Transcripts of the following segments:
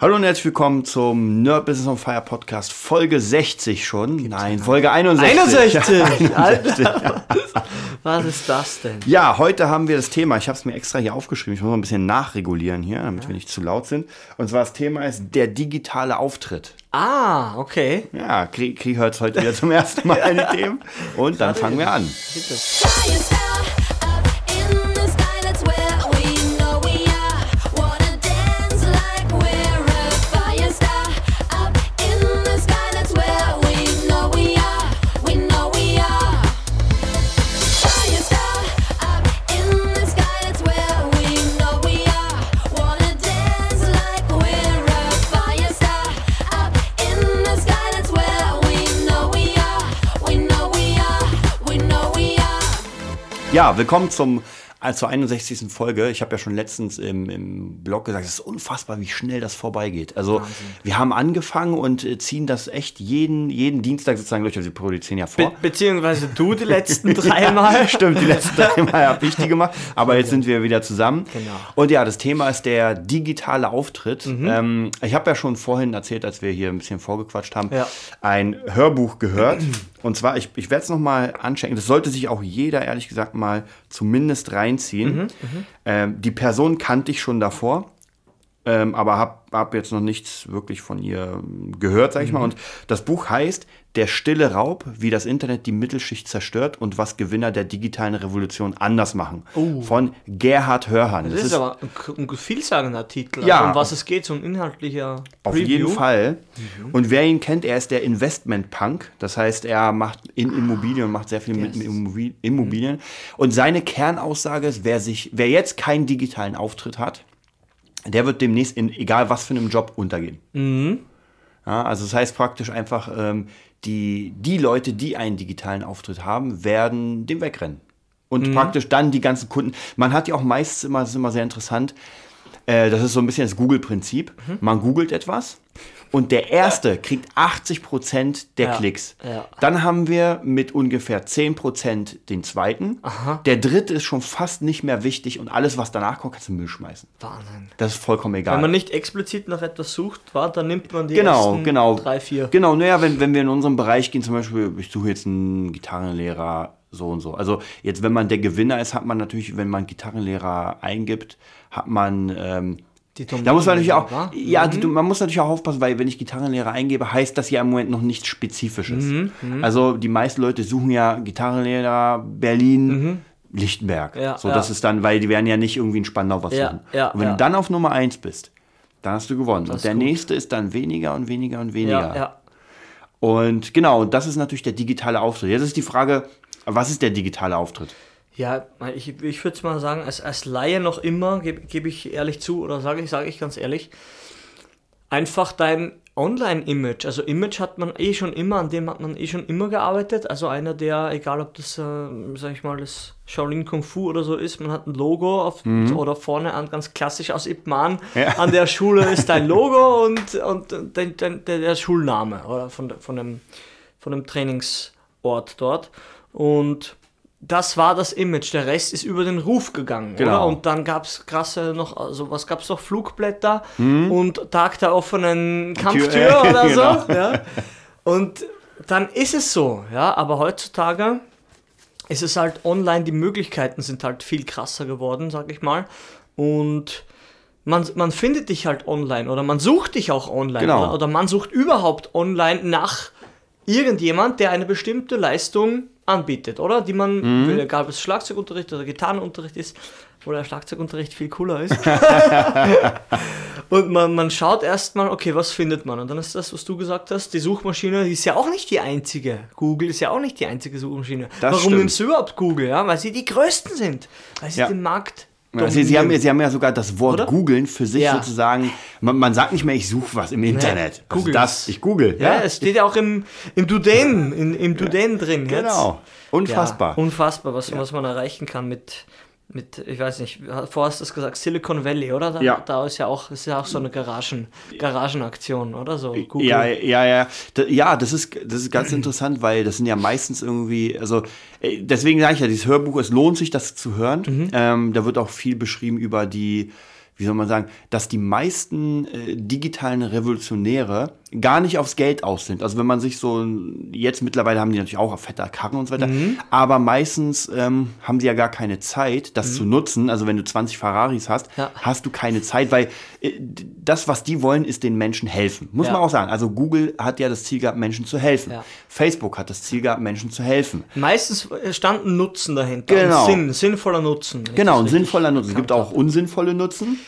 Hallo und herzlich willkommen zum Nerd Business on Fire Podcast, Folge 60 schon. Nein, Folge 61. 61! Alter, was ist das denn? Ja, heute haben wir das Thema, ich habe es mir extra hier aufgeschrieben, ich muss mal ein bisschen nachregulieren hier, damit wir nicht zu laut sind. Und zwar das Thema ist der digitale Auftritt. Ah, okay. Ja, Krieg, Krieg hört es heute wieder zum ersten Mal an die Themen. Und dann fangen wir an. Bitte. Ja, willkommen zum zur 61. Folge. Ich habe ja schon letztens im, im Blog gesagt, es ist unfassbar, wie schnell das vorbeigeht. Also wir haben angefangen und äh, ziehen das echt jeden, jeden Dienstag sozusagen durch. Also wir produzieren ja Be vor. beziehungsweise du die letzten dreimal. Stimmt, die letzten drei Mal habe ich die gemacht. Aber jetzt sind wir wieder zusammen. Genau. Und ja, das Thema ist der digitale Auftritt. Ähm, ich habe ja schon vorhin erzählt, als wir hier ein bisschen vorgequatscht haben, Ja. ein Hörbuch gehört. Und zwar, ich, ich werde es nochmal anchecken. Das sollte sich auch jeder, ehrlich gesagt, mal zumindest reinziehen. Ähm, die Person kannte ich schon davor. Ähm, aber habe hab jetzt noch nichts wirklich von ihr ähm, gehört, sag ich mal. Und das Buch heißt Der stille Raub, wie das Internet die Mittelschicht zerstört und was Gewinner der digitalen Revolution anders machen. Von Gerhard Hörhan. Das ist aber ein, ein vielsagender Titel. Ja. Also um was es geht, so ein inhaltlicher Auf Preview. jeden Fall. Mhm. Und wer ihn kennt, er ist der Investment-Punk. Das heißt, er macht in Immobilien und macht sehr viel mit Yes. Immobil- Immobilien. Und seine Kernaussage ist, wer, sich, wer jetzt keinen digitalen Auftritt hat, der wird demnächst in egal was für einem Job untergehen. Mhm. Ja, also das heißt praktisch einfach, ähm, die, die Leute, die einen digitalen Auftritt haben, werden dem wegrennen. Und Mhm. praktisch dann die ganzen Kunden. Man hat ja auch meistens immer, das ist immer sehr interessant, äh, das ist so ein bisschen das Google-Prinzip. Mhm. Man googelt etwas und der Erste kriegt 80% der Ja, Klicks. ja. Dann haben wir mit ungefähr 10% den Zweiten. Der Dritte ist schon fast nicht mehr wichtig und alles, was danach kommt, kannst du in den Müll schmeißen. Wahnsinn. Das ist vollkommen egal. Wenn man nicht explizit nach etwas sucht, war, dann nimmt man die Genau, ersten genau. drei, vier. Genau, naja, wenn, wenn wir in unserem Bereich gehen, zum Beispiel, ich suche jetzt einen Gitarrenlehrer, so und so. Also jetzt, wenn man der Gewinner ist, hat man natürlich, wenn man Gitarrenlehrer eingibt, hat man, ähm, Die da muss man natürlich auch, wa? ja, Mhm. die, man muss natürlich auch aufpassen, weil wenn ich Gitarrenlehrer eingebe, heißt das ja im Moment noch nichts Spezifisches. Mhm, Also die meisten Leute suchen ja Gitarrenlehrer Berlin, Lichtenberg. Mhm. Ja, so, ja. das ist dann, weil die werden ja nicht irgendwie in Spandau was Ja, suchen. ja, und wenn du dann auf Nummer 1 bist, dann hast du gewonnen. Das und der gut. nächste ist dann weniger und weniger und weniger. Und genau, das ist natürlich der digitale Auftritt. Jetzt ist die Frage, was ist der digitale Auftritt? Ja, ich, ich würde mal sagen, als, als Laie noch immer, gebe geb ich ehrlich zu, oder sage ich, sage ich ganz ehrlich, einfach dein Online-Image, also Image hat man eh schon immer, an dem hat man eh schon immer gearbeitet, also einer, der, egal ob das, äh, sag ich mal, das Shaolin Kung Fu oder so ist, man hat ein Logo auf, oder vorne an, ganz klassisch aus Ip Man, Ja. an der Schule ist dein Logo und, und dein, dein, der, der Schulname, oder von, der- von, dem, von dem Trainingsort dort. Und das war das Image. Der Rest ist über den Ruf gegangen, Genau. oder? Und dann gab es krasse noch, also was gab es noch? Flugblätter Mhm. und Tag der offenen Kampftür Tür, oder genau. so. Ja? Und dann ist es so, ja. Aber heutzutage ist es halt online, die Möglichkeiten sind halt viel krasser geworden, sag ich mal. Und man, man findet dich halt online oder man sucht dich auch online. Genau. Oder, oder man sucht überhaupt online nach irgendjemand, der eine bestimmte Leistung anbietet, oder? Die man, Mhm. egal ob es Schlagzeugunterricht oder Gitarrenunterricht ist, wo der Schlagzeugunterricht viel cooler ist. und man, man schaut erstmal, okay, was findet man? Und dann ist das, was du gesagt hast, die Suchmaschine, die ist ja auch nicht die einzige. Google ist ja auch nicht die einzige Suchmaschine. Das Warum stimmt. nimmst du überhaupt Google? Ja? Weil sie die größten sind. Weil sie Ja. den Markt Ja, Sie, Sie, haben, dominieren. Sie haben ja sogar das Wort Oder? googeln für sich Ja. sozusagen. Man, man sagt nicht mehr, ich suche was im Internet. Google. ist das? Ich google. Ja, es steht ja auch im, im Duden, in, im Duden drin. jetzt. Genau. Unfassbar. Ja, unfassbar, was, was man erreichen kann mit, mit, ich weiß nicht, vorher hast du es gesagt, Silicon Valley, oder? Da, Ja. da ist ja auch, ist ja auch so eine Garagen, Garagenaktion, oder so? Google. Ja, ja, ja. Ja, das ist, das ist ganz interessant, weil das sind ja meistens irgendwie, also äh, deswegen sage ich ja, dieses Hörbuch, es lohnt sich, das zu hören. Mhm. Ähm, da wird auch viel beschrieben über die, wie soll man sagen, dass die meisten äh, digitalen Revolutionäre gar nicht aufs Geld aus sind. Also wenn man sich so, jetzt mittlerweile haben die natürlich auch fette Karren und so weiter, Mhm. aber meistens ähm, haben sie ja gar keine Zeit, das zu nutzen. Also wenn du 20 Ferraris hast, Mhm. Ja. hast du keine Zeit, weil äh, das, was die wollen, ist den Menschen helfen. Muss Ja. man auch sagen. Also Google hat ja das Ziel gehabt, Menschen zu helfen. Ja. Facebook hat das Ziel gehabt, Menschen zu helfen. Meistens stand ein Nutzen dahinter. Genau. Ein Sinn, sinnvoller Nutzen. Genau, ein sinnvoller Nutzen. Es gibt auch unsinnvolle Nutzen.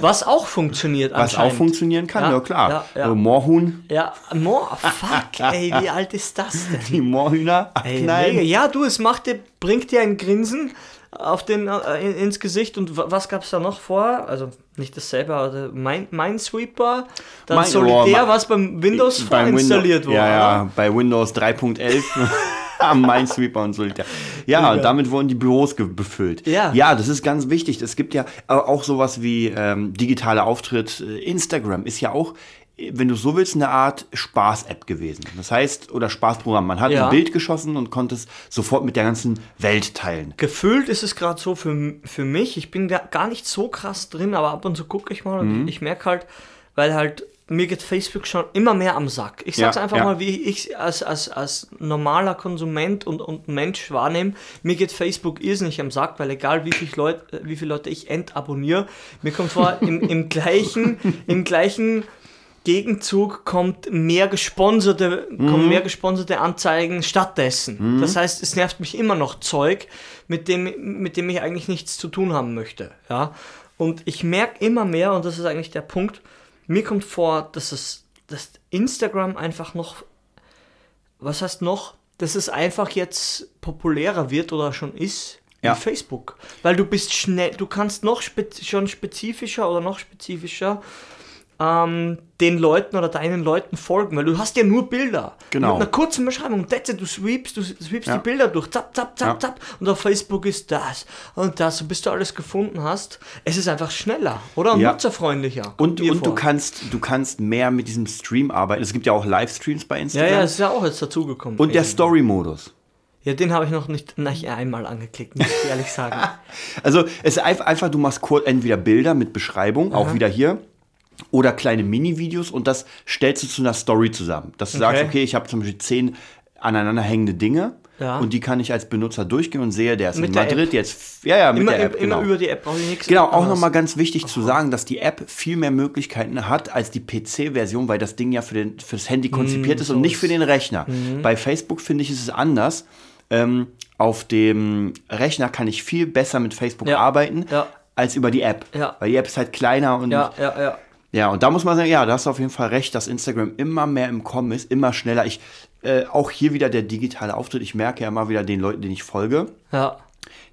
Was auch funktioniert was auch funktionieren kann, ja, Ja, klar. ja, ja. So Moorhuhn, Ja, Mo, fuck, ey, wie alt ist das denn? die Moorhühner Ey, abknallen. mega. Ja, du, es macht dir, bringt dir ein Grinsen auf den, äh, in, ins Gesicht. Und wa- was gab es da noch vor? Also nicht dasselbe, aber Mind, Minesweeper, dann Mein- Solitär, oh, was beim Windows vorinstalliert wurde. Ja, ja, bei Windows 3.11 am Minesweeper und Solitär. Ja, und damit wurden die Büros befüllt. Ja. ja, das ist ganz wichtig. Es gibt ja auch sowas wie ähm, digitale Auftritt. Äh, Instagram ist ja auch, äh, wenn du so willst, eine Art Spaß-App gewesen. Das heißt, oder Spaßprogramm. Man hat Ja. ein Bild geschossen und konnte es sofort mit der ganzen Welt teilen. Gefühlt ist es gerade so für, für mich, ich bin da gar nicht so krass drin, aber ab und zu gucke ich mal und Mhm. ich merke halt, weil halt mir geht Facebook schon immer mehr am Sack. Ich sag's Ja, einfach ja. mal, wie ich als, als, als normaler Konsument und, und Mensch wahrnehme. Mir geht Facebook irrsinnig am Sack, weil egal wie viele Leute, wie viele Leute ich entabonniere, mir kommt vor, im, im gleichen, im gleichen Gegenzug kommt mehr gesponserte, kommen mehr gesponserte Anzeigen stattdessen. Das heißt, es nervt mich immer noch Zeug, mit dem, mit dem ich eigentlich nichts zu tun haben möchte. Ja? Und ich merke immer mehr, und das ist eigentlich der Punkt, mir kommt vor, dass es dass Instagram einfach noch, was heißt noch, dass es einfach jetzt populärer wird oder schon ist Ja. wie Facebook. Weil du bist schnell, du kannst noch spe schon spezifischer oder noch spezifischer ähm, den Leuten oder deinen Leuten folgen, weil du hast ja nur Bilder. Genau. Mit einer kurzen Beschreibung. That's it, du sweepst, du sweepst Ja. die Bilder durch. Zap, zap, zap, Ja. zap. Und auf Facebook ist das und das. Und bis du alles gefunden hast, es ist einfach schneller, oder? Und Ja. nutzerfreundlicher. Und, und du, kannst, du kannst mehr mit diesem Stream arbeiten. Es gibt ja auch Livestreams bei Ja, Instagram. ja, es ist ja auch jetzt dazugekommen. und der. Story-Modus. Ja, den habe ich noch nicht, nicht einmal angeklickt, muss ich ehrlich sagen. Also es ist einfach, du machst kurz entweder Bilder mit Beschreibung, auch wieder hier, oder kleine Mini-Videos und das stellst du zu einer Story zusammen. Dass du sagst, Okay. okay, ich habe zum Beispiel zehn aneinanderhängende Dinge Ja. und die kann ich als Benutzer durchgehen und sehe, der ist Mit in Madrid jetzt. Ja, ja, mit immer, der App, immer genau. über die App brauche ich nichts. Genau, auch nochmal ganz wichtig zu sagen, dass die App viel mehr Möglichkeiten hat als die PC-Version, weil das Ding ja für, den, für das Handy konzipiert ist und nicht für den Rechner. Bei Facebook finde ich, ist es anders. Ähm, auf dem Rechner kann ich viel besser mit Facebook Ja, arbeiten ja. als über die App. Weil die App ist halt kleiner und Ja, ja, ja. Ja, und da muss man sagen, ja, da hast du auf jeden Fall recht, dass Instagram immer mehr im Kommen ist, immer schneller. Ich, äh, auch hier wieder der digitale Auftritt. Ich merke ja immer wieder den Leuten, denen ich folge, Ja,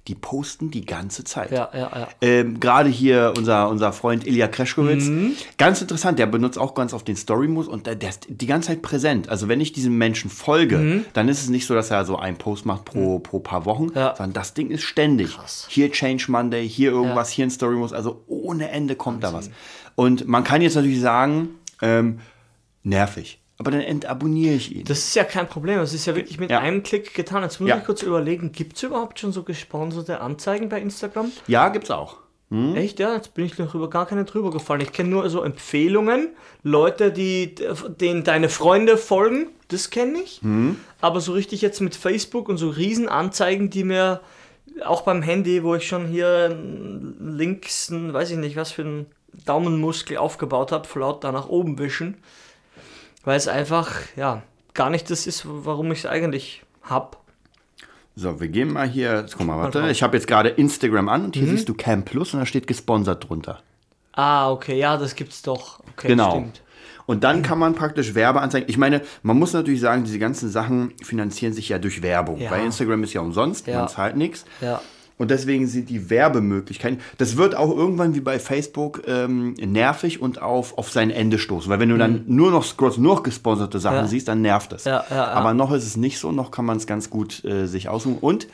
die posten die ganze Zeit. ja, ja, ja. Ähm, Gerade hier unser, unser Freund Ilya Kreschkowitz. Mhm. Ganz interessant, der benutzt auch ganz auf den Story-Modus und der, der ist die ganze Zeit präsent. Also wenn ich diesem Menschen folge, Mhm. dann ist es nicht so, dass er so einen Post macht pro, pro paar Wochen, Ja. sondern das Ding ist ständig. Krass. Hier Change Monday, hier irgendwas, hier ein Story-Modus. Also ohne Ende kommt da was. Und man kann jetzt natürlich sagen, ähm, nervig. Aber dann entabonniere ich ihn. Das ist ja kein Problem. Das ist ja wirklich mit Ja. einem Klick getan. Jetzt muss Ja. ich kurz überlegen, gibt es überhaupt schon so gesponserte Anzeigen bei Instagram? ja, gibt's auch. Echt, ja? Jetzt bin ich noch über gar keine drüber gefallen. Ich kenne nur so Empfehlungen, Leute, die denen deine Freunde folgen, das kenne ich. Aber so richtig jetzt mit Facebook und so Riesenanzeigen, die mir auch beim Handy, wo ich schon hier links, einen, weiß ich nicht, was für einen Daumenmuskel aufgebaut habe, vor lauter nach oben wischen. Weil es einfach, ja, gar nicht das ist, warum ich es eigentlich hab. So, wir gehen mal hier. Jetzt, guck mal, warte. Ich habe jetzt gerade Instagram an und hier siehst du Cam Plus und da steht gesponsert drunter. Ah, okay, ja, das gibt's doch. Okay, Genau. stimmt. Und dann kann man praktisch Werbeanzeigen. Ich meine, man muss natürlich sagen, diese ganzen Sachen finanzieren sich ja durch Werbung. Ja. Bei Instagram ist ja umsonst, Ja. man zahlt nichts. Ja. Und deswegen sind die Werbemöglichkeiten, das wird auch irgendwann wie bei Facebook ähm, nervig und auf, auf sein Ende stoßen. Weil wenn du dann nur noch scrollst, nur noch gesponserte Sachen Mhm. Ja. siehst, dann nervt das. Ja, ja, ja. Aber noch ist es nicht so, noch kann man es ganz gut äh, sich aussuchen. Und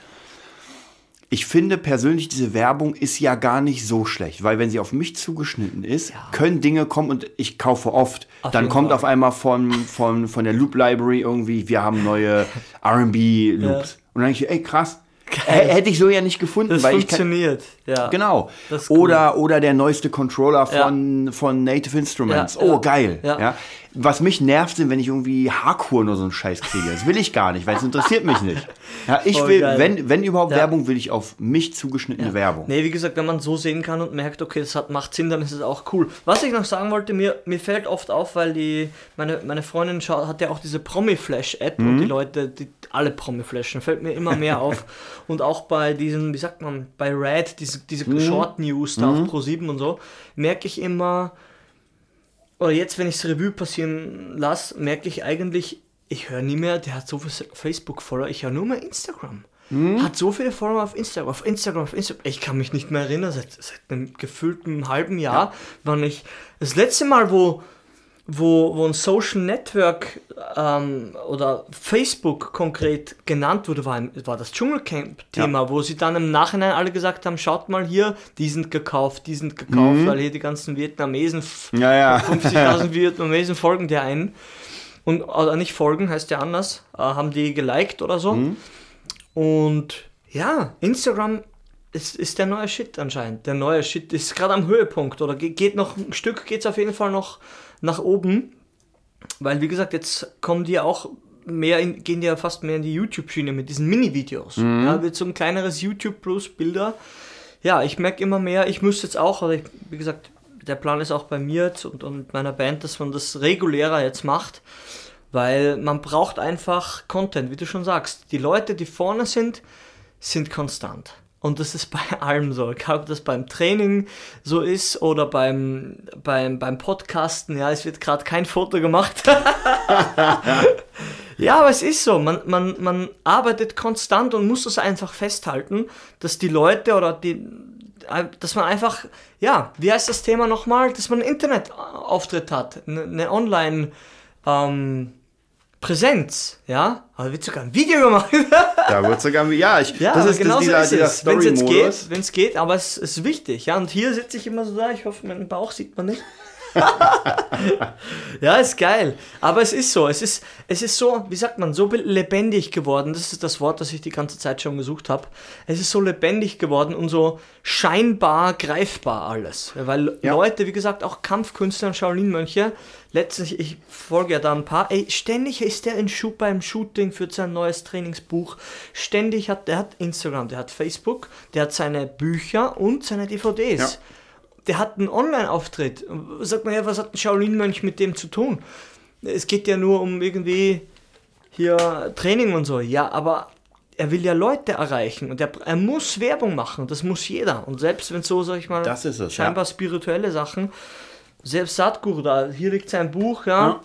ich finde persönlich, diese Werbung ist ja gar nicht so schlecht, weil wenn sie auf mich zugeschnitten ist, können Dinge kommen und ich kaufe oft. Auf dann kommt Fall. auf einmal von, von, von der Loop Library irgendwie, wir haben neue RB Loops. Und dann denke ich, ey krass, H- Hätte ich so ja nicht gefunden, Das weil ich kann, funktioniert. ja. Genau. Cool. oder, oder der neueste Controller von, von Native Instruments. Ja, oh, ja. geil. Ja. Ja. Was mich nervt, sind, wenn ich irgendwie Hardcore nur so einen Scheiß kriege. Das will ich gar nicht, weil es interessiert mich nicht. Ja, ich Voll will, geil. wenn, wenn überhaupt Ja. Werbung, will ich auf mich zugeschnittene Werbung. Nee, wie gesagt, wenn man so sehen kann und merkt, okay, das hat, macht Sinn, dann ist es auch cool. Was ich noch sagen wollte, mir, mir fällt oft auf, weil die, meine, meine Freundin hat ja auch diese Promi-Flash-App und die Leute, die alle Promi-Flashen, fällt mir immer mehr auf. Und auch bei diesen, wie sagt man, bei Red, diese, diese Short News da auf Pro7 und so, merke ich immer, oder jetzt, wenn ich es Revue passieren lasse, merke ich eigentlich, ich höre nie mehr, der hat so viele Facebook-Follower, ich höre nur mehr Instagram. Hat so viele Follower auf Instagram, auf Instagram, auf Instagram. Ich kann mich nicht mehr erinnern, seit, seit einem gefühlten halben Jahr, wann ich das letzte Mal, wo, wo, wo ein Social Network ähm, oder Facebook konkret genannt wurde, war, war das Dschungelcamp-Thema, wo sie dann im Nachhinein alle gesagt haben, schaut mal hier, die sind gekauft, die sind gekauft, weil hier die ganzen Vietnamesen, Ja, ja. 50.000 Vietnamesen folgen der einen. Und, oder nicht folgen, heißt ja anders, äh, haben die geliked oder so. Und ja, Instagram ist, ist der neue Shit anscheinend. Der neue Shit ist gerade am Höhepunkt oder ge- geht noch ein Stück, geht es auf jeden Fall noch nach oben. Weil, wie gesagt, jetzt kommen die auch mehr in, gehen die ja fast mehr in die YouTube-Schiene mit diesen Mini-Videos. Ja, wird so ein kleineres YouTube plus Bilder. Ja, ich merke immer mehr, ich müsste jetzt auch, oder ich, wie gesagt, der Plan ist auch bei mir jetzt und, und meiner Band, dass man das regulärer jetzt macht. Weil man braucht einfach Content, wie du schon sagst. Die Leute, die vorne sind, sind konstant. Und das ist bei allem so. Egal, ob das beim Training so ist oder beim, beim, beim Podcasten. Ja, es wird gerade kein Foto gemacht. ja, aber es ist so. Man, man, man arbeitet konstant und muss das einfach festhalten, dass die Leute oder die, dass man einfach, ja, wie heißt das Thema nochmal? Dass man einen Internetauftritt hat, eine, eine Online- ähm, Präsenz, ja, aber wird sogar ein Video gemacht. Da wird sogar, ja, ich, Ja, das ist genau das, dieser, so dieser ist es. Wenn es jetzt Story-Modus. geht, wenn es geht, aber es ist wichtig, ja. Und hier sitze ich immer so da, ich hoffe, meinen Bauch sieht man nicht. ja, ist geil. Aber es ist so, es ist, es ist so, wie sagt man, so lebendig geworden. Das ist das Wort, das ich die ganze Zeit schon gesucht habe. Es ist so lebendig geworden und so scheinbar greifbar alles. Weil Ja. Leute, wie gesagt, auch Kampfkünstler und Shaolin-Mönche, letztens, ich folge ja da ein paar, ey, ständig ist der in Shoot beim Shooting für sein neues Trainingsbuch. Ständig hat, der hat Instagram, der hat Facebook, der hat seine Bücher und seine DVDs. Ja. Der hat einen Online-Auftritt. Sagt man ja, was hat ein Shaolin-Mönch mit dem zu tun? Es geht ja nur um irgendwie hier Training und so. Ja, aber er will ja Leute erreichen und er, er muss Werbung machen. Das muss jeder. Und selbst wenn so, sag ich mal, Das ist es, scheinbar spirituelle Sachen, selbst Sadhguru da, hier liegt sein Buch, ja, Ja.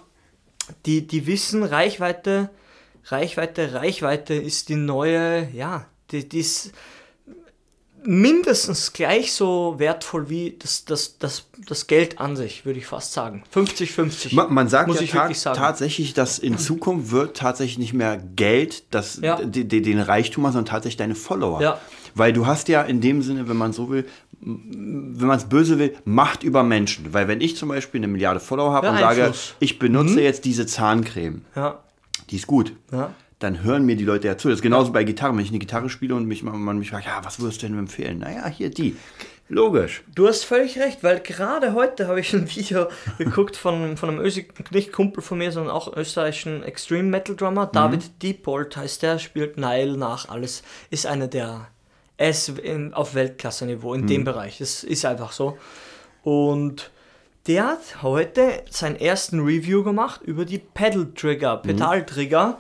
Die, die wissen, Reichweite, Reichweite, Reichweite ist die neue, ja, die, die ist mindestens gleich so wertvoll wie das, das, das, das Geld an sich, würde ich fast sagen. 50-50. Man, man sagt muss ja ich ta sagen. tatsächlich, dass in Zukunft wird tatsächlich nicht mehr Geld das, Ja. den Reichtum machen, sondern tatsächlich deine Follower. Ja. Weil du hast ja in dem Sinne, wenn man so will, wenn man es böse will, Macht über Menschen. Weil wenn ich zum Beispiel eine Milliarde Follower habe Ja, und sage, Einfluss. Mhm. ich benutze jetzt diese Zahncreme, die ist gut. ja. Dann hören mir die Leute ja zu. Das ist genauso bei Gitarre. Wenn ich eine Gitarre spiele und mich, man mich fragt, ja, was würdest du denn empfehlen? Naja, hier die. Logisch. Du hast völlig recht, weil gerade heute habe ich ein Video geguckt von, von einem Ösi, nicht Kumpel von mir, sondern auch österreichischen Extreme Metal Drummer. David Diebold heißt der, spielt Nile nach, alles. Ist einer der, er ist in, auf Weltklasse-Niveau in dem Bereich. Das ist einfach so. Und der hat heute seinen ersten Review gemacht über die Pedal Trigger, Pedal Trigger,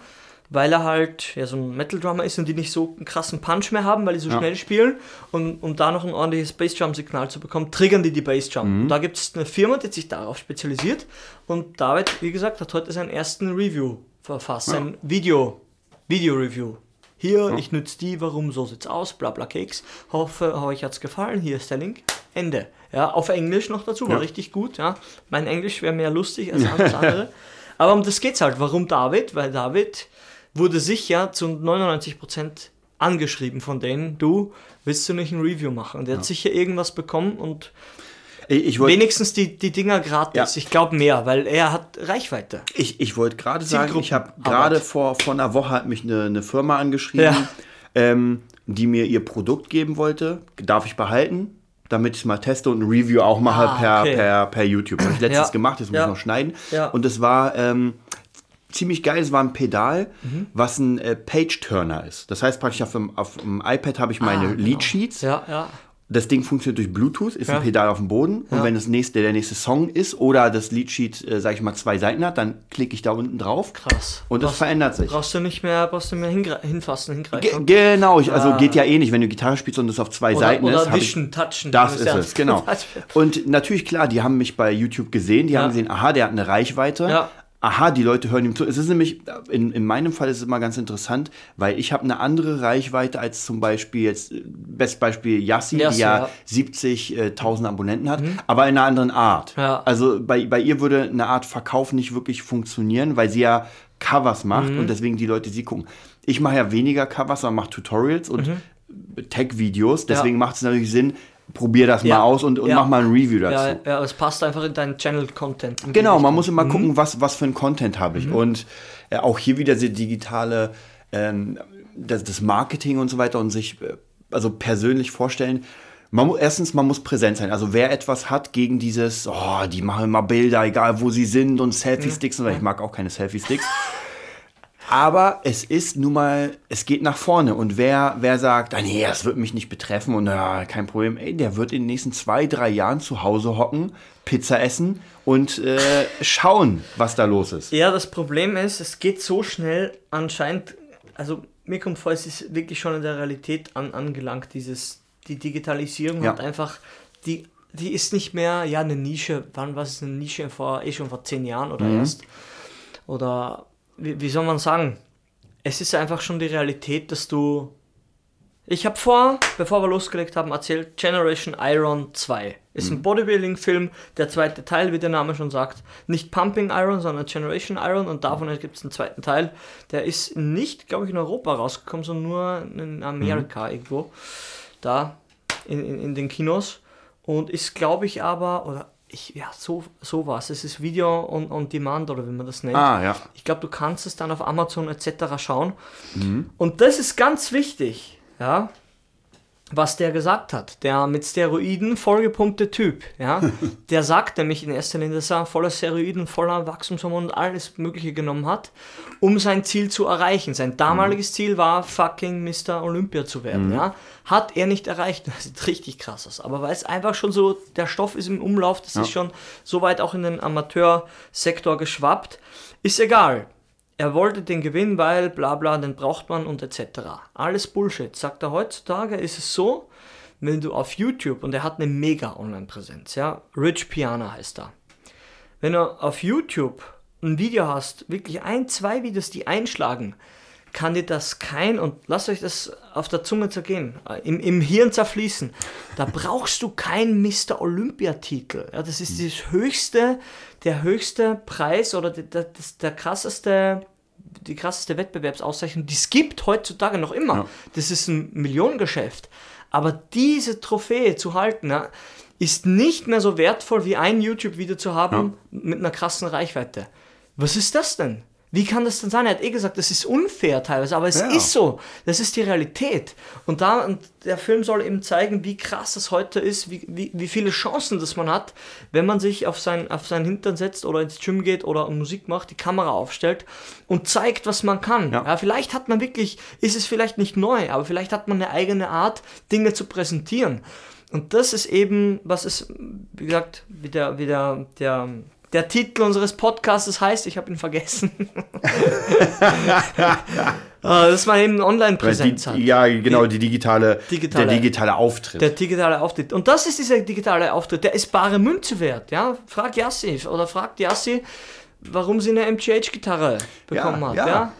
weil er halt ja, so ein Metal Drummer ist und die nicht so einen krassen Punch mehr haben, weil die so Ja. schnell spielen. Und um da noch ein ordentliches Bassdrum-Signal zu bekommen, triggern die die Bassdrum. Und Da gibt es eine Firma, die sich darauf spezialisiert. Und David, wie gesagt, hat heute seinen ersten Review verfasst, sein Video, Video-Review. Hier, ich nütze die, warum, so sieht's aus, bla bla Keks. Hoffe, euch hat's gefallen. Hier ist der Link. Ende. Ja, auf Englisch noch dazu, war Ja. richtig gut. Ja. Mein Englisch wäre mehr lustig als alles andere. Aber um das geht's halt. Warum David? Weil David wurde sicher zu 99% angeschrieben von denen, du, willst du nicht ein Review machen? Und er hat sicher irgendwas bekommen und Ich, ich wollte wenigstens die, die Dinger gratis. Ja. Ich glaube mehr, weil er hat Reichweite. Ich, ich wollte gerade sagen, ich habe gerade vor, vor einer Woche hat mich eine, eine Firma angeschrieben. Ja. Ähm, die mir ihr Produkt geben wollte, darf ich behalten, damit ich es mal teste und ein Review auch mache Ah, per, okay. per, per YouTube. Habe ich letztens Ja. gemacht, jetzt muss Ja. ich noch schneiden. Ja. Und es war ähm, ziemlich geil, es war ein Pedal, Mhm. was ein äh, Page-Turner ist. Das heißt praktisch auf dem, auf dem iPad habe ich meine Ah, genau. Lead-Sheets. Ja, ja. Das Ding funktioniert durch Bluetooth, ist Ja. ein Pedal auf dem Boden. Und wenn das nächste, der nächste Song ist oder das Leadsheet, äh, sag ich mal, zwei Seiten hat, dann klicke ich da unten drauf. Krass. Und das Brauchst- verändert sich. Brauchst du nicht mehr, brauchst du mehr hinfassen, Ge hingreifen. genau, ich, also Ah. geht ja eh nicht, wenn du Gitarre spielst und das auf zwei Oder- Seiten oder ist. hab wischen, touchen, Das ist es es, genau. Und natürlich, klar, die haben mich bei YouTube gesehen, die haben gesehen, aha, der hat eine Reichweite. Ja. Aha, die Leute hören ihm zu. Es ist nämlich, in, in meinem Fall ist es immer ganz interessant, weil ich habe eine andere Reichweite als zum Beispiel jetzt, äh, Best Beispiel Yassi, Yassi, die ja, ja. 70.000 Abonnenten hat, aber in einer anderen Art. Ja. Also bei, bei ihr würde eine Art Verkauf nicht wirklich funktionieren, weil sie ja Covers macht Mhm. und deswegen die Leute sie gucken. Ich mache ja weniger Covers, aber mache Tutorials und Tech-Videos, deswegen Mhm. Macht es natürlich Sinn, probier das Ja. mal aus und, und Ja. mach mal ein Review dazu. Ja, ja, aber es passt einfach in deinen Channel-Content. Genau, man muss immer Mhm. gucken, was, was für ein Content habe ich. Und äh, auch hier wieder die digitale, ähm, das, das Marketing und so weiter und sich äh, also persönlich vorstellen. Man, erstens, man muss präsent sein. Also wer etwas hat gegen dieses, oh, die machen immer Bilder, egal wo sie sind und Selfie-Sticks. und Ich mag auch keine Selfie-Sticks. Aber es ist nun mal, es geht nach vorne. Und wer, wer sagt, ah, nee, das wird mich nicht betreffen und ja, kein Problem, ey, der wird in den nächsten zwei, drei Jahren zu Hause hocken, Pizza essen und äh, schauen, was da los ist. Ja, das Problem ist, es geht so schnell anscheinend, also mir kommt vor, es ist wirklich schon in der Realität an, angelangt, dieses, die Digitalisierung Ja. hat einfach, die, die ist nicht mehr, ja, eine Nische, wann war es eine Nische, vor, eh schon vor zehn Jahren oder erst, oder wie, wie soll man sagen, es ist einfach schon die Realität, dass du, ich habe vor, bevor wir losgelegt haben, erzählt, Generation Iron 2. Ist ein Bodybuilding-Film, der zweite Teil, wie der Name schon sagt. Nicht Pumping Iron, sondern Generation Iron und davon gibt es einen zweiten Teil. Der ist nicht, glaube ich, in Europa rausgekommen, sondern nur in Amerika irgendwo. Da, in, in, in den Kinos. Und ist, glaube ich, aber, oder ich, ja, so, so was. Es ist Video on, on Demand oder wie man das nennt. Ah, ja. Ich glaube, du kannst es dann auf Amazon etc. schauen. Und das ist ganz wichtig, ja, was der gesagt hat. Der mit Steroiden vollgepumpte Typ, ja, der sagt nämlich in erster Linie, dass er voller Steroiden, voller Wachstumshormone und alles Mögliche genommen hat, um sein Ziel zu erreichen. Sein damaliges Ziel war, fucking Mr. Olympia zu werden, ja. Hat er nicht erreicht. Das sieht richtig krass aus. Aber weil es einfach schon so, der Stoff ist im Umlauf, das ist schon so weit auch in den Amateursektor geschwappt, ist egal. Er wollte den gewinnen, weil bla bla, den braucht man und etc. Alles Bullshit. Sagt er heutzutage, ist es so, wenn du auf YouTube, und er hat eine mega Online-Präsenz, ja, Rich Piana heißt er. Wenn du auf YouTube ein Video hast, wirklich ein, zwei Videos, die einschlagen, kann dir das kein, und lasst euch das auf der Zunge zergehen, äh, im, im Hirn zerfließen, da brauchst du keinen Mr. Olympia-Titel. Ja, das ist das höchste, der höchste Preis oder der, der, der krasseste, die krasseste Wettbewerbsauszeichnung, die es gibt heutzutage noch immer. Das ist ein Millionengeschäft. Aber diese Trophäe zu halten, ja, ist nicht mehr so wertvoll wie ein YouTube-Video zu haben mit einer krassen Reichweite. Was ist das denn? Wie kann das denn sein? Er hat eh gesagt, das ist unfair teilweise, aber es Ja. ist so. Das ist die Realität. Und da, und der Film soll eben zeigen, wie krass es heute ist, wie, wie, wie viele Chancen das man hat, wenn man sich auf, sein, auf seinen Hintern setzt oder ins Gym geht oder Musik macht, die Kamera aufstellt und zeigt, was man kann. Ja. Ja, vielleicht hat man wirklich, ist es vielleicht nicht neu, aber vielleicht hat man eine eigene Art, Dinge zu präsentieren. Und das ist eben, was ist, wie gesagt, wie der, wie der, der, der Titel unseres Podcasts heißt, ich habe ihn vergessen. Ah, dass man eben eine Online-Präsenz die, hat. ja, genau, die digitale, Digitale- der digitale Auftritt. Der digitale Auftritt. Und das ist dieser digitale Auftritt, der ist bare Münze wert. Ja? Frag Yassi oder fragt Yassi, warum sie eine MGH-Gitarre bekommen Ja, hat. ja. Ja.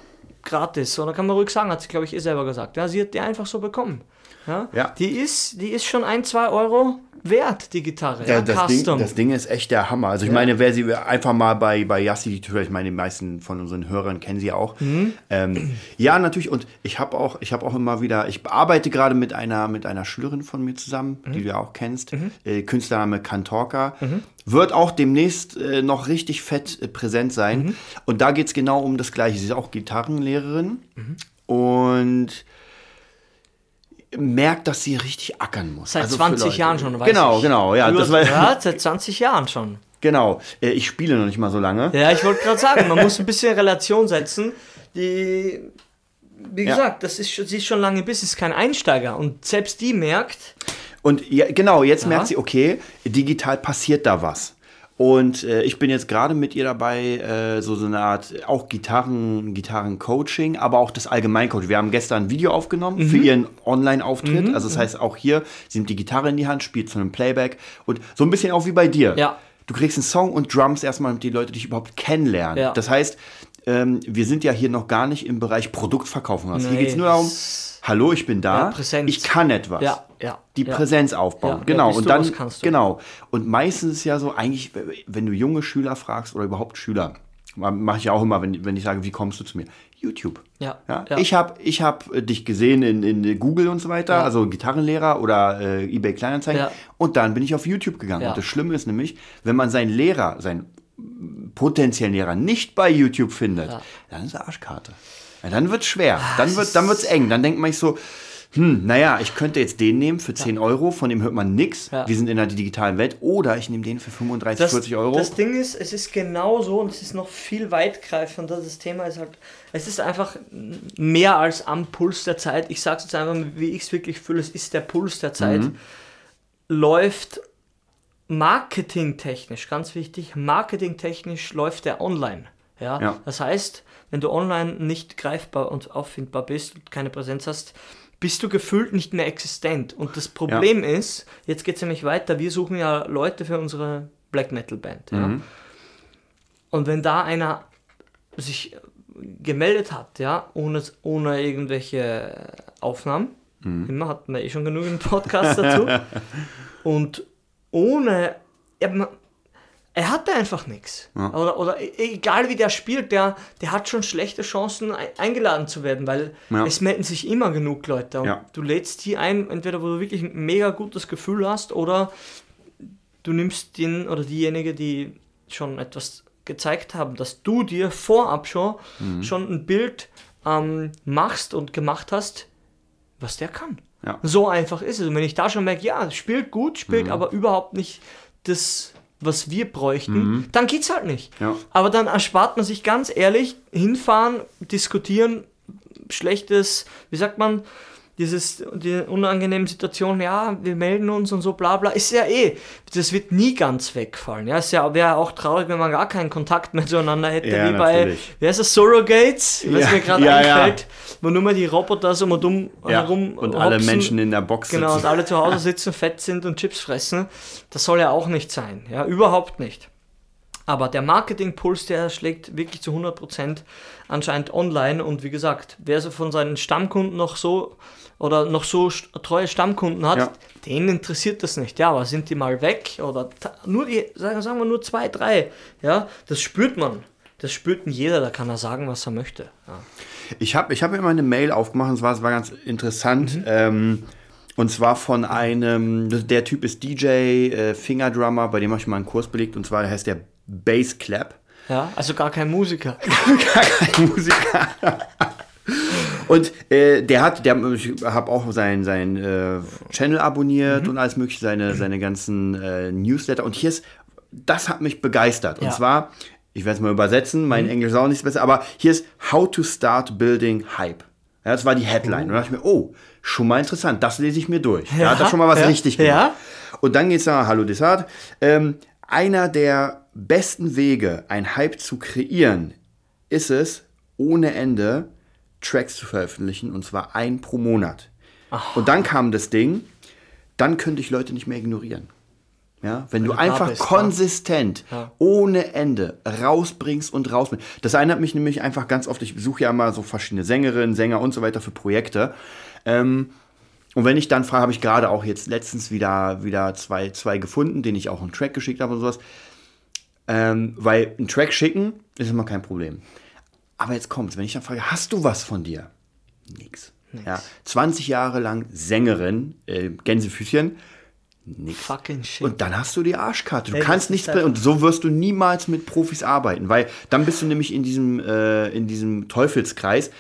Gratis. Oder kann man ruhig sagen, hat sie, glaube ich, eh selber gesagt. Ja, sie hat die einfach so bekommen. Ja? Ja. Die, ist, die ist schon ein, zwei Euro wert, die Gitarre. Ja, Ja, das, Ding, das Ding ist echt der Hammer. Also ich meine, wer sie einfach mal bei, bei Yassi, ich meine, die meisten von unseren Hörern kennen sie auch. Mhm. Ähm, ja, natürlich. Und ich habe auch, ich habe auch immer wieder, ich arbeite gerade mit einer, mit einer Schülerin von mir zusammen, Mhm. die du ja auch kennst. Äh, Künstlername Kantorka. Wird auch demnächst äh, noch richtig fett äh, präsent sein. Mhm. Und da geht es genau um das Gleiche. Sie ist auch Gitarrenlehrerin. Mhm. Und merkt, dass sie richtig ackern muss. Seit Also für 20 Leute. Jahren schon, weiß Genau, ich. genau, ja. Du Das war, ja, seit 20 Jahren schon. genau. Äh, Ich spiele noch nicht mal so lange. Ja, ich wollte gerade sagen, man muss ein bisschen Relation setzen. Die, wie Ja. gesagt, das ist, sie ist schon lange im Business, kein Einsteiger. Und selbst die merkt, Und ja, genau, jetzt Ja. merkt sie, okay, digital passiert da was. Und äh, ich bin jetzt gerade mit ihr dabei, äh, so, so eine Art auch Gitarren, Gitarren-Coaching, aber auch das Allgemeincoaching. Wir haben gestern ein Video aufgenommen Mhm. für ihren Online-Auftritt. Also das heißt, auch hier, sie nimmt die Gitarre in die Hand, spielt zu einem Playback und so ein bisschen auch wie bei dir. Ja. Du kriegst einen Song und Drums erstmal, damit die Leute dich überhaupt kennenlernen. Ja. Das heißt, ähm, wir sind ja hier noch gar nicht im Bereich Produktverkaufen. Also hier Nee. geht es nur darum, hallo, ich bin da, Ja, ich kann etwas Ja, ja, die. Präsenz aufbauen. Genau. und dann, genau. Und meistens ist ja so, eigentlich, wenn du junge Schüler fragst oder überhaupt Schüler, mache ich ja auch immer, wenn, wenn ich sage, wie kommst du zu mir? YouTube. Ja, Ja? ja. Ich habe ich hab äh, dich gesehen in, in Google und so weiter, Ja. also Gitarrenlehrer oder äh, eBay Kleinanzeigen. Und dann bin ich auf YouTube gegangen. Und das Schlimme ist nämlich, wenn man seinen Lehrer, seinen potenziellen Lehrer nicht bei YouTube findet, Ja. dann ist er Arschkarte. Ja, dann wird es schwer. Dann wird dann wird's eng. Dann denkt man sich so, hm, naja, ich könnte jetzt den nehmen für 10 Euro, von dem hört man nichts. Ja. Wir sind in der digitalen Welt. Oder ich nehme den für 35, das, 40 Euro. das Ding ist, es ist genau so und es ist noch viel weitgreifender. Das Thema ist halt, es ist einfach mehr als am Puls der Zeit. Ich sage es jetzt einfach, wie ich es wirklich fühle, es ist der Puls der Zeit. Mhm. Läuft marketingtechnisch, ganz wichtig, marketingtechnisch läuft der online. Ja? Ja. Das heißt, wenn du online nicht greifbar und auffindbar bist und keine Präsenz hast, bist du gefühlt nicht mehr existent. Und das Problem ist, jetzt geht es nämlich weiter, wir suchen ja Leute für unsere Black Metal Band. Ja? Und wenn da einer sich gemeldet hat, ja, ohne, ohne irgendwelche Aufnahmen, immer hatten wir eh schon genug im Podcast dazu, und ohne, er, er hatte einfach nichts. Oder, oder e- egal wie der spielt, der, der hat schon schlechte Chancen ein- eingeladen zu werden, weil Ja. es melden sich immer genug Leute. Und Ja. du lädst die ein, entweder wo du wirklich ein mega gutes Gefühl hast oder du nimmst den oder diejenige, die schon etwas gezeigt haben, dass du dir vorab schon, Mhm. schon ein Bild ähm, machst und gemacht hast, was der kann. Ja. So einfach ist es. Und wenn ich da schon merke, ja, spielt gut, Mhm. spielt aber überhaupt nicht das, was wir bräuchten, dann geht's halt nicht. Mhm. Ja. Aber dann erspart man sich ganz ehrlich, hinfahren, diskutieren, schlechtes, wie sagt man, dieses, die unangenehmen Situation, ja, wir melden uns und so, bla bla, ist ja eh, das wird nie ganz wegfallen. Ja, es ja, wäre auch traurig, wenn man gar keinen Kontakt mehr zueinander hätte, Ja, wie bei, natürlich. wer ist das, Surrogates, was Ja, mir gerade ja, einfällt, wo nur mal die Roboter so mal dumm herum Und alle hopsen. Menschen in der Box Genau, und sitzen. alle zu Hause sitzen, fett sind und Chips fressen. Das soll ja auch nicht sein. Ja, überhaupt nicht. Aber der Marketingpuls, der schlägt wirklich zu 100% anscheinend online. Und wie gesagt, wer so von seinen Stammkunden noch so oder noch so treue Stammkunden hat, Ja. den interessiert das nicht. Ja, aber sind die mal weg oder nur die, sagen, sagen wir nur zwei, drei. Ja, das spürt man. Das spürt jeder, da kann er sagen, was er möchte. Ja. Ich habe ich hab mir mal eine Mail aufgemacht, und es war, es war ganz interessant. Mhm. Ähm, und zwar von einem, der Typ ist DJ, äh, Fingerdrummer, bei dem habe ich mal einen Kurs belegt, und zwar heißt der Bass Clap. ja, also gar kein Musiker. Gar kein Musiker. Und äh, der hat, der, ich habe auch sein, sein äh, Channel abonniert Mhm. und alles mögliche, seine, seine ganzen äh, Newsletter. Und hier ist, das hat mich begeistert. Und Ja. Mhm. zwar, ich werde es mal übersetzen, mein Englisch ist auch nicht besser, aber hier ist How to Start Building Hype. Ja, das war die Headline. Und da dachte ich mir, oh, schon mal interessant, das lese ich mir durch. da hat er schon mal was ja, richtig gemacht. ja. Und dann geht es nach Hallo Desart. Ähm, einer der besten Wege, ein Hype zu kreieren, ist es, ohne Ende Tracks zu veröffentlichen, und zwar ein pro Monat. Und dann kam das Ding, dann könnte ich Leute nicht mehr ignorieren. Ja, wenn du, du da einfach bist, konsistent, Ja. ohne Ende rausbringst und rausbringst. Das erinnert mich nämlich einfach ganz oft, ich besuche ja immer so verschiedene Sängerinnen, Sänger und so weiter für Projekte. Ähm, und wenn ich dann frage, habe ich gerade auch jetzt letztens wieder, wieder zwei, zwei gefunden, denen ich auch einen Track geschickt habe und sowas. Ähm, weil einen Track schicken ist immer kein Problem. Aber jetzt kommt's, wenn ich dann frage, hast du was von dir? Nix. Ja, 20 Jahre lang Sängerin, äh, Gänsefüßchen, nix. Fucking shit. Und dann hast du die Arschkarte. Du Ey, kannst nichts bringen. Und so wirst du niemals mit Profis arbeiten, weil dann bist du nämlich in diesem, äh, in diesem Teufelskreis.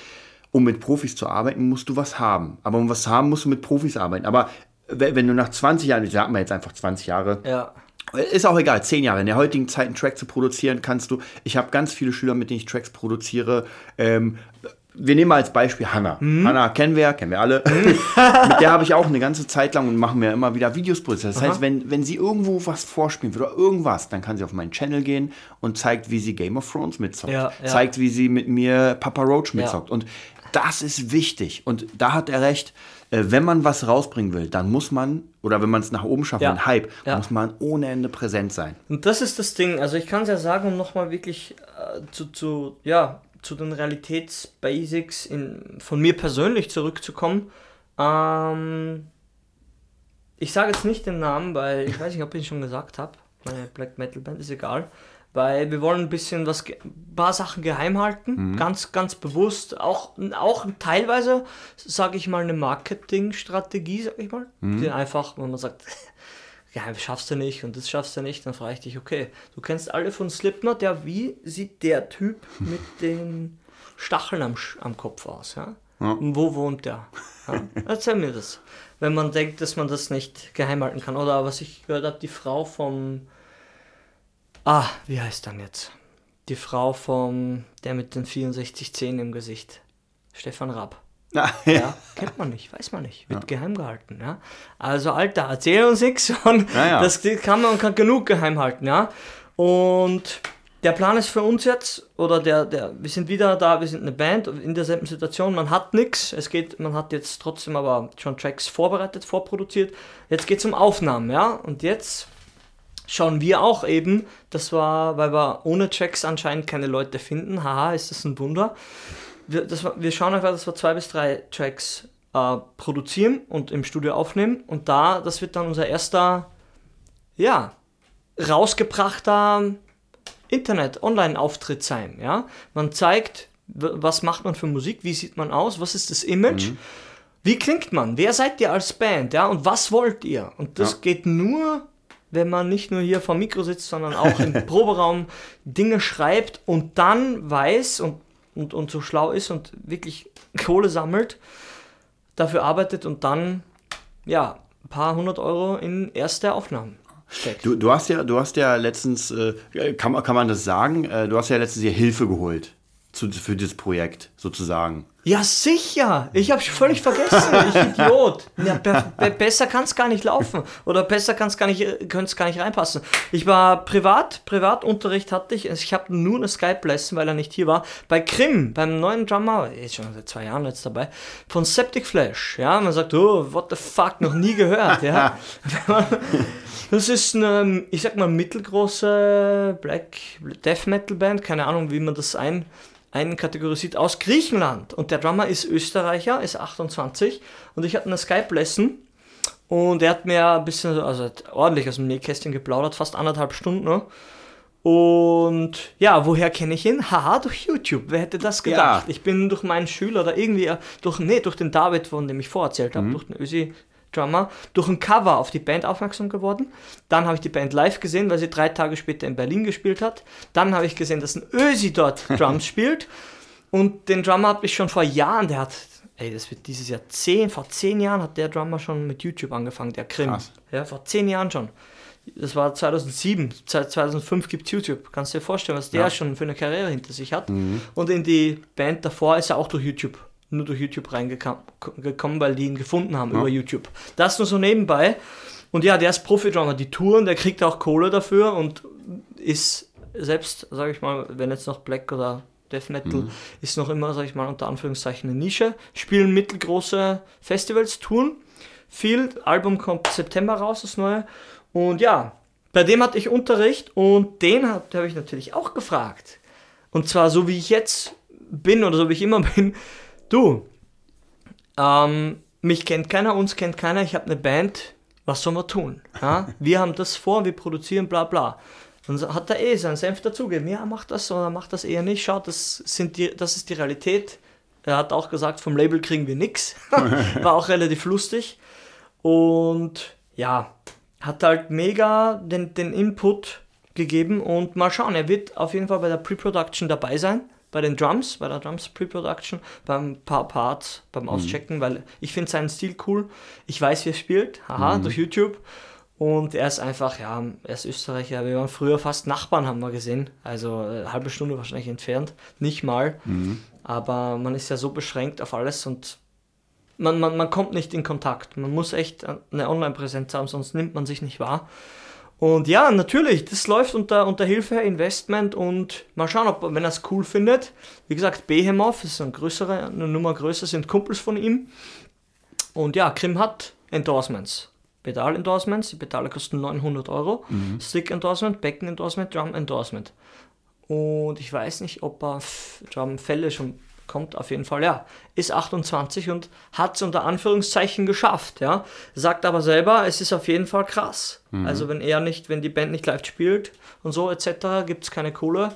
um mit Profis zu arbeiten, musst du was haben. Aber um was zu haben, musst du mit Profis arbeiten. Aber wenn wenn du nach 20 Jahren, ich sag mal jetzt einfach 20 Jahre, Ja. Ist auch egal, 10 Jahre. In der heutigen Zeit einen Track zu produzieren, kannst du. Ich habe ganz viele Schüler, mit denen ich Tracks produziere. Ähm, wir nehmen mal als Beispiel Hanna. Hanna kennen wir, kennen wir alle. mit der habe ich auch eine ganze Zeit lang und machen wir immer wieder Videos produziert. Das heißt, wenn, wenn sie irgendwo was vorspielen will oder irgendwas, dann kann sie auf meinen Channel gehen und zeigt, wie sie Game of Thrones mitzockt. Ja, ja. Zeigt, wie sie mit mir Papa Roach mitzockt. Und das ist wichtig. Und da hat er recht. Äh, Wenn man was rausbringen will, dann muss man, oder wenn man es nach oben schafft, Ja. ein Hype, Ja. muss man ohne Ende präsent sein. Und das ist das Ding. Also ich kann es ja sagen, um nochmal wirklich äh, zu, zu, ja, zu den Realitätsbasics in, von mir persönlich zurückzukommen. Ähm, ich sage jetzt nicht den Namen, weil ich weiß nicht, ob ich ihn schon gesagt habe. Meine Black Metal Band ist egal. Weil wir wollen ein bisschen was, ein paar Sachen geheim halten, ganz, ganz bewusst. Auch, auch teilweise, sage ich mal, eine Marketingstrategie, sage ich mal. Die einfach, wenn man sagt, ja, das schaffst du nicht und das schaffst du nicht, dann frage ich dich, okay, du kennst alle von Slipknot, ja, wie sieht der Typ mit den Stacheln am, am Kopf aus, ja? Und wo wohnt der? Ja? Erzähl mir das. Wenn man denkt, dass man das nicht geheim halten kann. Oder was ich gehört habe, die Frau vom, ah, wie heißt dann jetzt? Die Frau vom, der mit den 64 Zähnen im Gesicht. Stefan Raab. Ja, kennt man nicht, weiß man nicht, wird geheim gehalten, ja. Also, Alter, erzähl uns nichts und Ja, ja. das kann man kann genug geheim halten, ja. Und der Plan ist für uns jetzt, oder der, der, wir sind wieder da, wir sind eine Band in derselben Situation, man hat nichts, es geht, man hat jetzt trotzdem aber schon Tracks vorbereitet, vorproduziert, jetzt geht es um Aufnahmen, ja, und jetzt schauen wir auch eben, das war, weil wir ohne Tracks anscheinend keine Leute finden, haha, ist das ein Wunder, wir, das wir schauen einfach, dass wir zwei bis drei Tracks äh, produzieren und im Studio aufnehmen. Und da, das wird dann unser erster, ja, rausgebrachter Internet-Online-Auftritt sein. Ja? Man zeigt, was macht man für Musik, wie sieht man aus, was ist das Image, wie klingt man, wer seid ihr als Band, ja, und was wollt ihr? Und das Ja. geht nur, wenn man nicht nur hier vom Mikro sitzt, sondern auch im Proberaum Dinge schreibt und dann weiß und, und, und so schlau ist und wirklich Kohle sammelt, dafür arbeitet und dann, ja, ein paar hundert Euro in erste Aufnahmen steckt. Du, du hast ja, du hast ja letztens, äh, kann, man- kann man das sagen, äh, du hast ja letztens hier Hilfe geholt zu, für dieses Projekt sozusagen. Ja, sicher. Ich habe völlig vergessen. Ich Idiot. Ja, be be besser kann es gar nicht laufen. Oder besser kann es gar nicht, könnte es gar nicht reinpassen. Ich war privat, Privatunterricht hatte ich. Ich habe nur eine Skype-Lesson, weil er nicht hier war. Bei Krim, beim neuen Drummer, ist schon seit zwei Jahren jetzt dabei, von Septic Flash. Ja, man sagt, oh, what the fuck, noch nie gehört. Ja. Das ist eine, ich sag mal, mittelgroße Black Death Metal Band, keine Ahnung, wie man das ein, einkategorisiert, aus Griechenland. Und der Drummer ist Österreicher, ist 28. Und ich hatte eine Skype-Lesson und er hat mir ein bisschen, so- also ordentlich aus dem Nähkästchen geplaudert, fast anderthalb Stunden. Ne? Und ja, woher kenne ich ihn? Haha, durch YouTube. Wer hätte das gedacht? Ja. Ich bin durch meinen Schüler oder irgendwie, äh, durch, nee, durch den David, von dem ich vorerzählt habe, durch den Ösi Drummer, durch ein Cover auf die Band aufmerksam geworden. Dann habe ich die Band live gesehen, weil sie drei Tage später in Berlin gespielt hat. Dann habe ich gesehen, dass ein Ösi dort Drums spielt. Und den Drummer habe ich schon vor Jahren, der hat, ey, das wird dieses Jahr zehn, vor zehn Jahren hat der Drummer schon mit YouTube angefangen, der Krim. Krass. Ja, vor zehn Jahren schon. Das war 2007, seit 2005 gibt YouTube. Kannst du dir vorstellen, was der Ja. schon für eine Karriere hinter sich hat. Und in die Band davor ist er auch durch YouTube, nur durch YouTube reingekommen, weil die ihn gefunden haben über YouTube. Das nur so nebenbei. Und ja, der ist Profi-Drummer, die Touren, der kriegt auch Kohle dafür und ist selbst, sage ich mal, wenn jetzt noch Black oder Death Metal, ist noch immer, sage ich mal, unter Anführungszeichen eine Nische. Spielen mittelgroße Festivals, Touren. Viel, Album kommt September raus, das neue. Und ja, bei dem hatte ich Unterricht und den habe hab ich natürlich auch gefragt. Und zwar so wie ich jetzt bin oder so wie ich immer bin. Du, ähm, mich kennt keiner, uns kennt keiner, ich habe eine Band, was soll man tun? Ja? Wir haben das vor, wir produzieren, bla bla. Dann hat er eh seinen Senf dazugegeben. Ja, macht das oder macht das eher nicht. Schaut, das, sind die, das ist die Realität. Er hat auch gesagt, vom Label kriegen wir nichts. War auch relativ lustig. Und ja, hat halt mega den, den Input gegeben und mal schauen. Er wird auf jeden Fall bei der Pre-Production dabei sein, bei den Drums, bei der Drums Pre-Production, beim paar Parts, beim Auschecken, weil ich finde seinen Stil cool. Ich weiß, wie er spielt, haha, durch YouTube. Und er ist einfach, ja, er ist Österreicher. Wir waren früher fast Nachbarn, haben wir gesehen. Also äh, eine halbe Stunde wahrscheinlich entfernt. Nicht mal. Aber man ist ja so beschränkt auf alles und man, man, man kommt nicht in Kontakt. Man muss echt eine Online-Präsenz haben, sonst nimmt man sich nicht wahr. Und ja, natürlich, das läuft unter, unter Hilfe Investment und mal schauen, ob wenn er es cool findet. Wie gesagt, Behemoth ist ein größere, eine Nummer größer, sind Kumpels von ihm. Und ja, Krim hat Endorsements. Pedal-Endorsements, die Pedale kosten 900 Euro. Stick-Endorsement, Becken-Endorsement, Drum-Endorsement. Und ich weiß nicht, ob er Drum-Fälle schon kommt, auf jeden Fall, ja. Ist 28 und hat es unter Anführungszeichen geschafft, ja. Sagt aber selber, es ist auf jeden Fall krass. Also wenn er nicht, wenn die Band nicht live spielt und so etc., gibt es keine Kohle.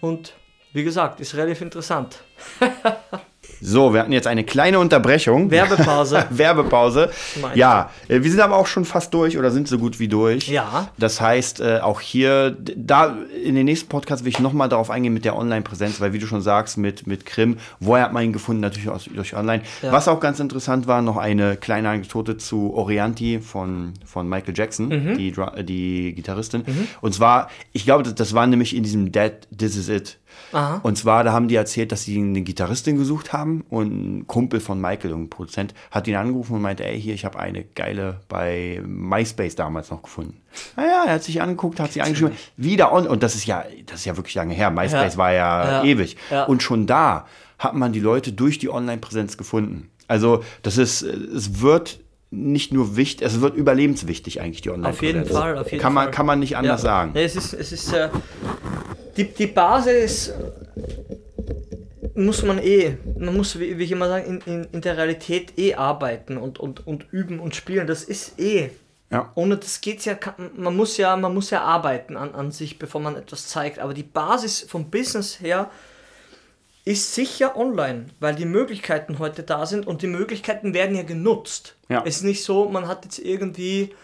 Und wie gesagt, ist relativ interessant. So, wir hatten jetzt eine kleine Unterbrechung. Werbepause. Werbepause. Meine. Ja, äh, wir sind aber auch schon fast durch oder sind so gut wie durch. Ja. Das heißt, äh, auch hier, da in den nächsten Podcast will ich nochmal darauf eingehen mit der Online-Präsenz, weil wie du schon sagst, mit, mit Krim, woher hat man ihn gefunden? Natürlich aus, durch Online. Ja. Was auch ganz interessant war, noch eine kleine Anekdote zu Orianti von, von Michael Jackson, Mhm. die, die Gitarristin. Und zwar, ich glaube, das, das war nämlich in diesem Dead This Is It. Aha. Und zwar, da haben die erzählt, dass sie eine Gitarristin gesucht haben und ein Kumpel von Michael, ein Produzent, hat ihn angerufen und meinte, ey, hier, ich habe eine geile bei MySpace damals noch gefunden. Naja, er hat sich angeguckt, hat sie angeschrieben, wieder on, und das ist ja, das ist ja wirklich lange her. MySpace Ja. war ja, Ja. ewig. Ja. Und schon da hat man die Leute durch die Online-Präsenz gefunden. Also, das ist, es wird nicht nur wichtig, es wird überlebenswichtig eigentlich, die Online-Präsenz. Auf jeden Fall, auf jeden kann man, Fall. Kann man nicht anders Ja. sagen. Es ist, es ist äh, die, die Basis muss man eh, man muss, wie, ich immer sage, in, in, in der Realität eh arbeiten und, und, und üben und spielen. Das ist eh. Ja. Ohne das geht's ja, man muss ja, man muss ja arbeiten an, an sich, bevor man etwas zeigt. Aber die Basis vom Business her ist sicher online, weil die Möglichkeiten heute da sind und die Möglichkeiten werden ja genutzt. Ja. Es ist nicht so, man hat jetzt irgendwie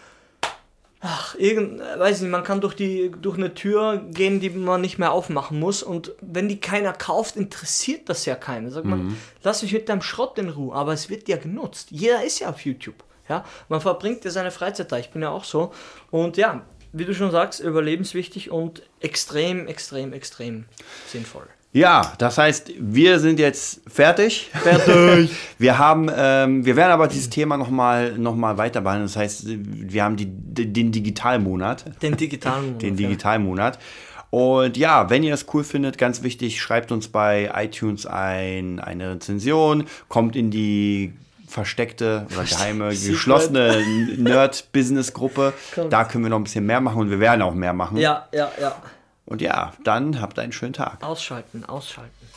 ach, irgend, weiß nicht, man kann durch die durch eine Tür gehen, die man nicht mehr aufmachen muss und wenn die keiner kauft, interessiert das ja keinen. Sagt man, lass mich mit deinem Schrott in Ruhe, aber es wird ja genutzt. Jeder ist ja auf YouTube, ja? Man verbringt ja seine Freizeit da, ich bin ja auch so und ja, wie du schon sagst, überlebenswichtig und extrem, extrem, extrem sinnvoll. Ja, das heißt, wir sind jetzt fertig. Fertig. wir haben, ähm, wir werden aber dieses Thema nochmal noch mal weiter behandeln. Das heißt, wir haben die, den Digitalmonat. Den digitalen Den ja. Digitalmonat. Und ja, wenn ihr das cool findet, ganz wichtig, schreibt uns bei iTunes ein, eine Rezension, kommt in die versteckte oder geheime, geschlossene Nerd-Business-Gruppe. Da können wir noch ein bisschen mehr machen und wir werden auch mehr machen. Ja, ja, ja. Und ja, dann habt einen schönen Tag. Ausschalten, ausschalten.